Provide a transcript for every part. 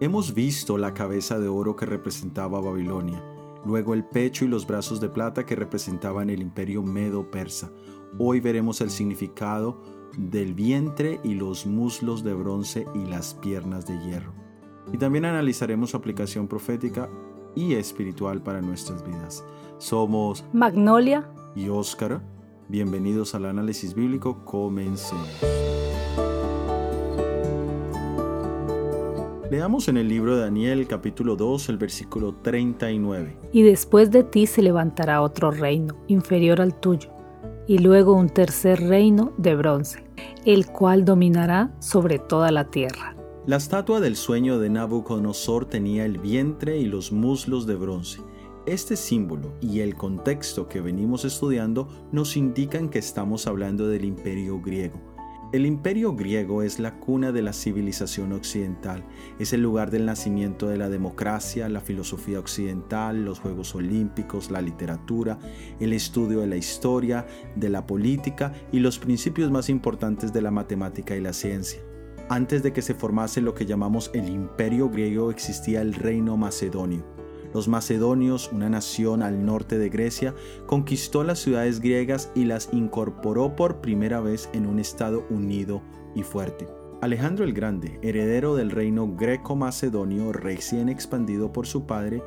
Hemos visto la cabeza de oro que representaba Babilonia, luego el pecho y los brazos de plata que representaban el imperio medo-persa. Hoy veremos el significado del vientre y los muslos de bronce y las piernas de hierro. Y también analizaremos su aplicación profética y espiritual para nuestras vidas. Somos Magnolia y Óscar. Bienvenidos al análisis bíblico. Comencemos. Leamos en el libro de Daniel capítulo 2 el versículo 39. Y después de ti se levantará otro reino inferior al tuyo, y luego un tercer reino de bronce, el cual dominará sobre toda la tierra. La estatua del sueño de Nabucodonosor tenía el vientre y los muslos de bronce. Este símbolo y el contexto que venimos estudiando nos indican que estamos hablando del imperio griego el imperio griego es la cuna de la civilización occidental, es el lugar del nacimiento de la democracia, la filosofía occidental, los Juegos Olímpicos, la literatura, el estudio de la historia, de la política y los principios más importantes de la matemática y la ciencia. Antes de que se formase lo que llamamos el imperio griego existía el reino macedonio los macedonios, una nación al norte de Grecia, conquistó las ciudades griegas y las incorporó por primera vez en un estado unido y fuerte. Alejandro el Grande, heredero del reino greco-macedonio recién expandido por su padre,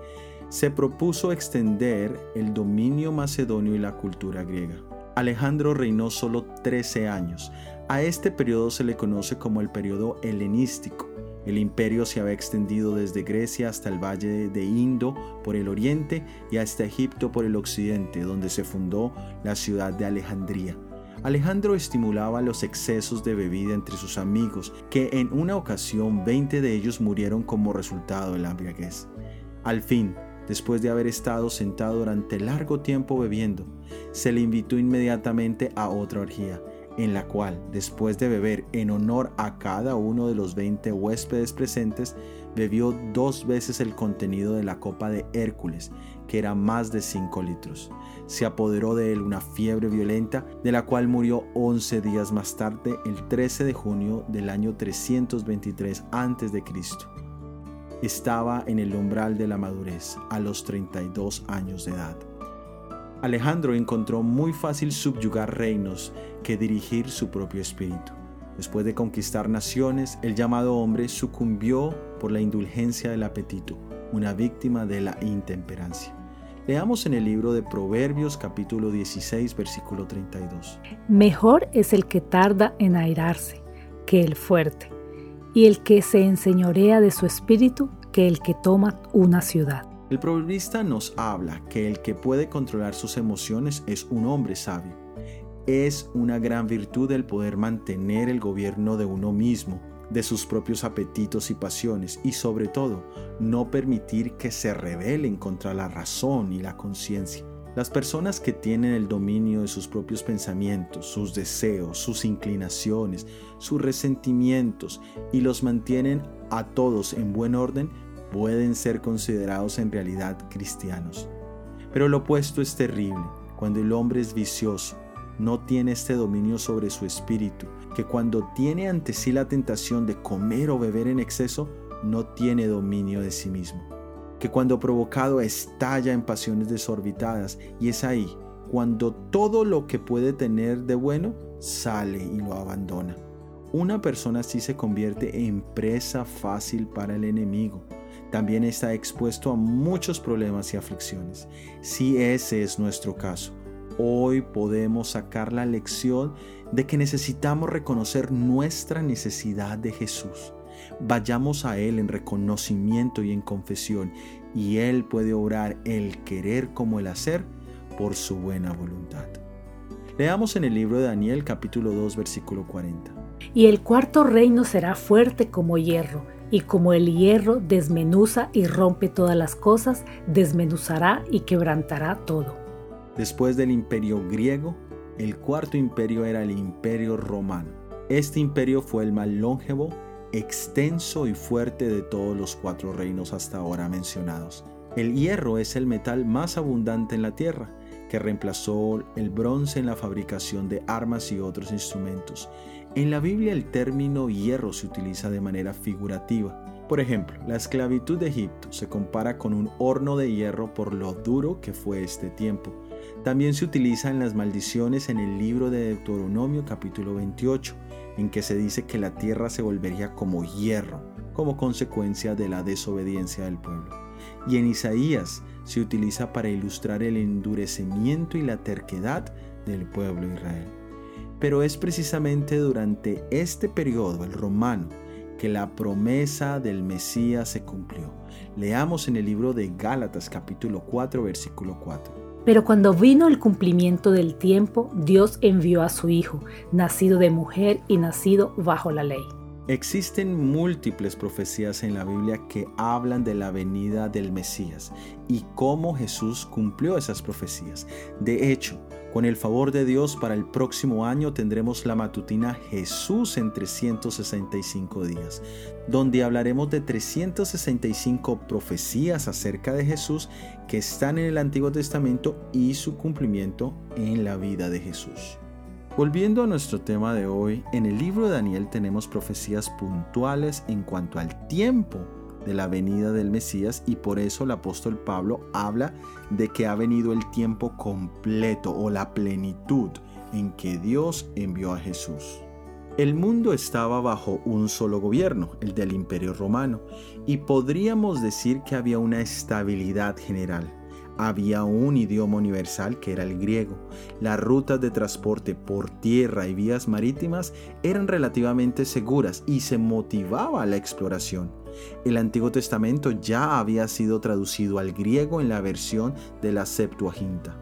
se propuso extender el dominio macedonio y la cultura griega. Alejandro reinó solo 13 años. A este periodo se le conoce como el periodo helenístico el imperio se había extendido desde Grecia hasta el valle de Indo por el oriente y hasta Egipto por el occidente, donde se fundó la ciudad de Alejandría. Alejandro estimulaba los excesos de bebida entre sus amigos, que en una ocasión 20 de ellos murieron como resultado de la embriaguez. Al fin, después de haber estado sentado durante largo tiempo bebiendo, se le invitó inmediatamente a otra orgía, en la cual, después de beber en honor a cada uno de los 20 huéspedes presentes, bebió dos veces el contenido de la copa de Hércules, que era más de 5 litros. Se apoderó de él una fiebre violenta, de la cual murió 11 días más tarde, el 13 de junio del año 323 a.C. Estaba en el umbral de la madurez, a los 32 años de edad. Alejandro encontró muy fácil subyugar reinos que dirigir su propio espíritu. Después de conquistar naciones, el llamado hombre sucumbió por la indulgencia del apetito, una víctima de la intemperancia. Leamos en el libro de Proverbios capítulo 16 versículo 32. Mejor es el que tarda en airarse que el fuerte, y el que se enseñorea de su espíritu que el que toma una ciudad. El proverbista nos habla que el que puede controlar sus emociones es un hombre sabio. Es una gran virtud el poder mantener el gobierno de uno mismo, de sus propios apetitos y pasiones y sobre todo no permitir que se rebelen contra la razón y la conciencia. Las personas que tienen el dominio de sus propios pensamientos, sus deseos, sus inclinaciones, sus resentimientos y los mantienen a todos en buen orden pueden ser considerados en realidad cristianos. Pero lo opuesto es terrible, cuando el hombre es vicioso, no tiene este dominio sobre su espíritu, que cuando tiene ante sí la tentación de comer o beber en exceso, no tiene dominio de sí mismo, que cuando provocado estalla en pasiones desorbitadas y es ahí cuando todo lo que puede tener de bueno sale y lo abandona. Una persona así se convierte en presa fácil para el enemigo, también está expuesto a muchos problemas y aflicciones. Si ese es nuestro caso, hoy podemos sacar la lección de que necesitamos reconocer nuestra necesidad de Jesús. Vayamos a Él en reconocimiento y en confesión, y Él puede obrar el querer como el hacer por su buena voluntad. Leamos en el libro de Daniel capítulo 2 versículo 40. Y el cuarto reino será fuerte como hierro y como el hierro desmenuza y rompe todas las cosas, desmenuzará y quebrantará todo. Después del imperio griego, el cuarto imperio era el imperio romano. Este imperio fue el más longevo, extenso y fuerte de todos los cuatro reinos hasta ahora mencionados. El hierro es el metal más abundante en la tierra, que reemplazó el bronce en la fabricación de armas y otros instrumentos. En la Biblia el término hierro se utiliza de manera figurativa. Por ejemplo, la esclavitud de Egipto se compara con un horno de hierro por lo duro que fue este tiempo. También se utiliza en las maldiciones en el libro de Deuteronomio capítulo 28, en que se dice que la tierra se volvería como hierro, como consecuencia de la desobediencia del pueblo. Y en Isaías se utiliza para ilustrar el endurecimiento y la terquedad del pueblo de Israel. Pero es precisamente durante este periodo, el romano, que la promesa del Mesías se cumplió. Leamos en el libro de Gálatas capítulo 4 versículo 4. Pero cuando vino el cumplimiento del tiempo, Dios envió a su Hijo, nacido de mujer y nacido bajo la ley. Existen múltiples profecías en la Biblia que hablan de la venida del Mesías y cómo Jesús cumplió esas profecías. De hecho, con el favor de Dios, para el próximo año tendremos la matutina Jesús en 365 días, donde hablaremos de 365 profecías acerca de Jesús que están en el Antiguo Testamento y su cumplimiento en la vida de Jesús. Volviendo a nuestro tema de hoy, en el libro de Daniel tenemos profecías puntuales en cuanto al tiempo de la venida del Mesías y por eso el apóstol Pablo habla de que ha venido el tiempo completo o la plenitud en que Dios envió a Jesús. El mundo estaba bajo un solo gobierno, el del Imperio Romano, y podríamos decir que había una estabilidad general. Había un idioma universal que era el griego. Las rutas de transporte por tierra y vías marítimas eran relativamente seguras y se motivaba la exploración. El Antiguo Testamento ya había sido traducido al griego en la versión de la Septuaginta.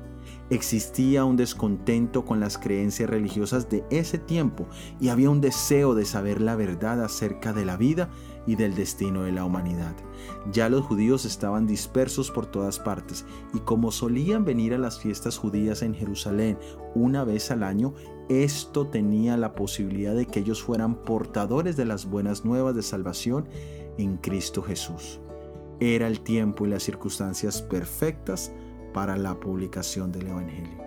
Existía un descontento con las creencias religiosas de ese tiempo y había un deseo de saber la verdad acerca de la vida y del destino de la humanidad. Ya los judíos estaban dispersos por todas partes y como solían venir a las fiestas judías en Jerusalén una vez al año, esto tenía la posibilidad de que ellos fueran portadores de las buenas nuevas de salvación en Cristo Jesús. Era el tiempo y las circunstancias perfectas para la publicación del Evangelio.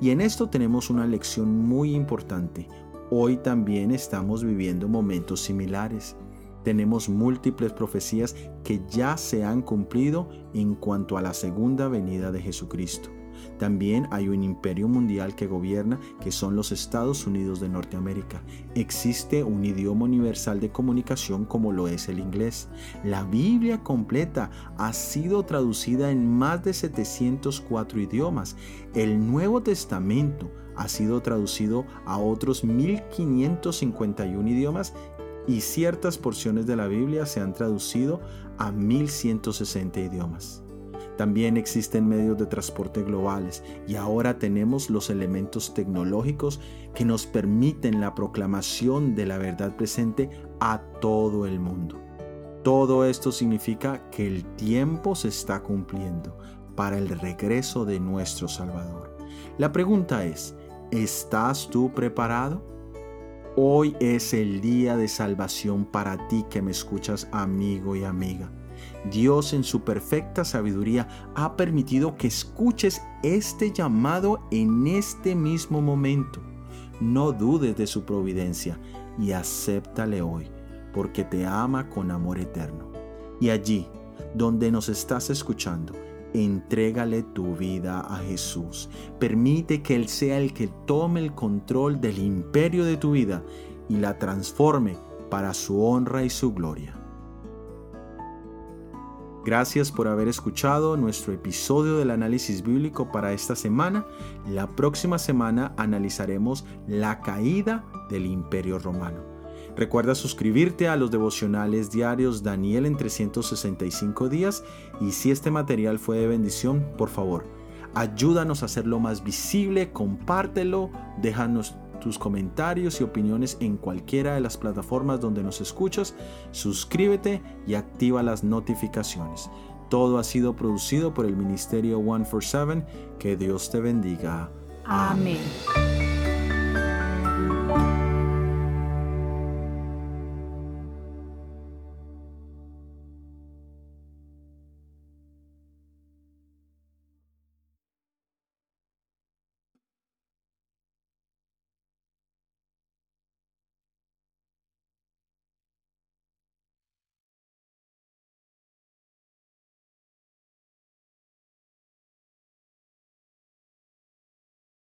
Y en esto tenemos una lección muy importante. Hoy también estamos viviendo momentos similares. Tenemos múltiples profecías que ya se han cumplido en cuanto a la segunda venida de Jesucristo. También hay un imperio mundial que gobierna, que son los Estados Unidos de Norteamérica. Existe un idioma universal de comunicación como lo es el inglés. La Biblia completa ha sido traducida en más de 704 idiomas. El Nuevo Testamento ha sido traducido a otros 1551 idiomas y ciertas porciones de la Biblia se han traducido a 1160 idiomas. También existen medios de transporte globales y ahora tenemos los elementos tecnológicos que nos permiten la proclamación de la verdad presente a todo el mundo. Todo esto significa que el tiempo se está cumpliendo para el regreso de nuestro Salvador. La pregunta es, ¿estás tú preparado? Hoy es el día de salvación para ti que me escuchas amigo y amiga. Dios en su perfecta sabiduría ha permitido que escuches este llamado en este mismo momento. No dudes de su providencia y acéptale hoy, porque te ama con amor eterno. Y allí, donde nos estás escuchando, entrégale tu vida a Jesús. Permite que Él sea el que tome el control del imperio de tu vida y la transforme para su honra y su gloria. Gracias por haber escuchado nuestro episodio del análisis bíblico para esta semana. La próxima semana analizaremos la caída del imperio romano. Recuerda suscribirte a los devocionales diarios Daniel en 365 días y si este material fue de bendición, por favor, ayúdanos a hacerlo más visible, compártelo, déjanos tus comentarios y opiniones en cualquiera de las plataformas donde nos escuchas, suscríbete y activa las notificaciones. Todo ha sido producido por el Ministerio 147. Que Dios te bendiga. Amén.